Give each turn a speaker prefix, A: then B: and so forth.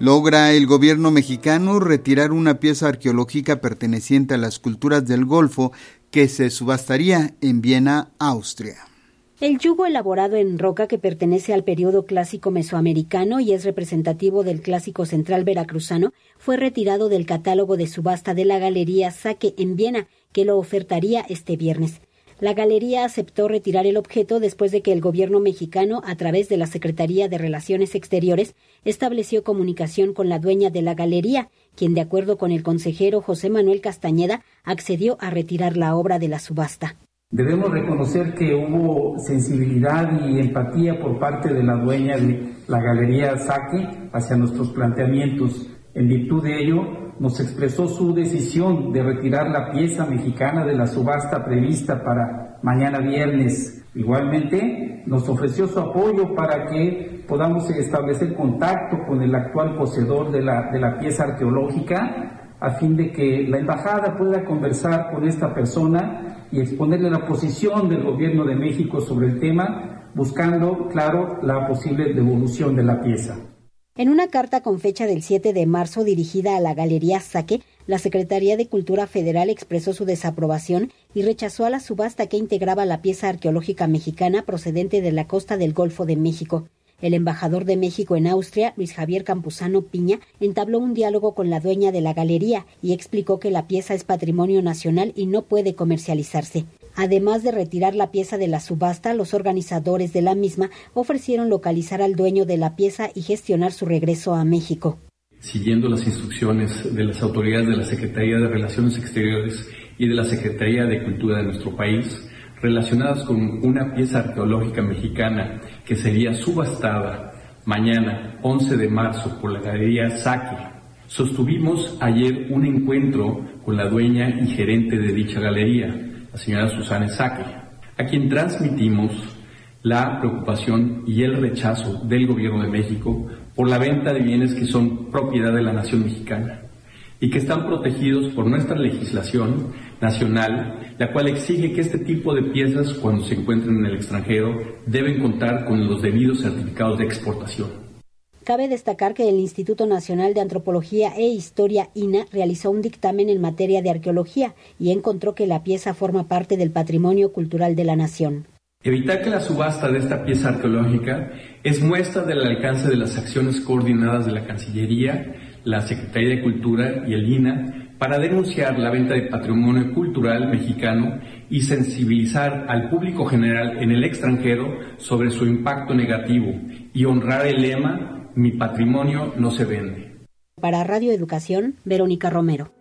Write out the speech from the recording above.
A: Logra el gobierno mexicano retirar una pieza arqueológica perteneciente a las culturas del Golfo que se subastaría en Viena, Austria.
B: El yugo elaborado en roca que pertenece al periodo clásico mesoamericano y es representativo del clásico central veracruzano fue retirado del catálogo de subasta de la Galería Saque en Viena, que lo ofertaría este viernes. La galería aceptó retirar el objeto después de que el gobierno mexicano, a través de la Secretaría de Relaciones Exteriores, estableció comunicación con la dueña de la galería, quien, de acuerdo con el consejero José Manuel Castañeda, accedió a retirar la obra de la subasta.
C: Debemos reconocer que hubo sensibilidad y empatía por parte de la dueña de la Galería Saque hacia nuestros planteamientos. En virtud de ello, nos expresó su decisión de retirar la pieza mexicana de la subasta prevista para mañana viernes. Igualmente, nos ofreció su apoyo para que podamos establecer contacto con el actual poseedor de la, de la pieza arqueológica a fin de que la embajada pueda conversar con esta persona y exponerle la posición del gobierno de México sobre el tema, buscando, claro, la posible devolución de la pieza.
B: En una carta con fecha del 7 de marzo dirigida a la Galería Saque, la Secretaría de Cultura Federal expresó su desaprobación y rechazó a la subasta que integraba la pieza arqueológica mexicana procedente de la costa del Golfo de México. El embajador de México en Austria, Luis Javier Campuzano Piña, entabló un diálogo con la dueña de la galería y explicó que la pieza es patrimonio nacional y no puede comercializarse. Además de retirar la pieza de la subasta, los organizadores de la misma ofrecieron localizar al dueño de la pieza y gestionar su regreso a México.
D: Siguiendo las instrucciones de las autoridades de la Secretaría de Relaciones Exteriores y de la Secretaría de Cultura de nuestro país, relacionadas con una pieza arqueológica mexicana que sería subastada mañana, 11 de marzo, por la Galería Saque. Sostuvimos ayer un encuentro con la dueña y gerente de dicha galería, la señora Susana Saque, a quien transmitimos la preocupación y el rechazo del Gobierno de México por la venta de bienes que son propiedad de la nación mexicana y que están protegidos por nuestra legislación nacional, la cual exige que este tipo de piezas, cuando se encuentren en el extranjero, deben contar con los debidos certificados de exportación.
B: Cabe destacar que el Instituto Nacional de Antropología e Historia INA realizó un dictamen en materia de arqueología y encontró que la pieza forma parte del patrimonio cultural de la nación.
D: Evitar que la subasta de esta pieza arqueológica es muestra del alcance de las acciones coordinadas de la Cancillería, la Secretaría de Cultura y el INA para denunciar la venta de patrimonio cultural mexicano y sensibilizar al público general en el extranjero sobre su impacto negativo y honrar el lema Mi patrimonio no se vende.
B: Para Radio Educación, Verónica Romero.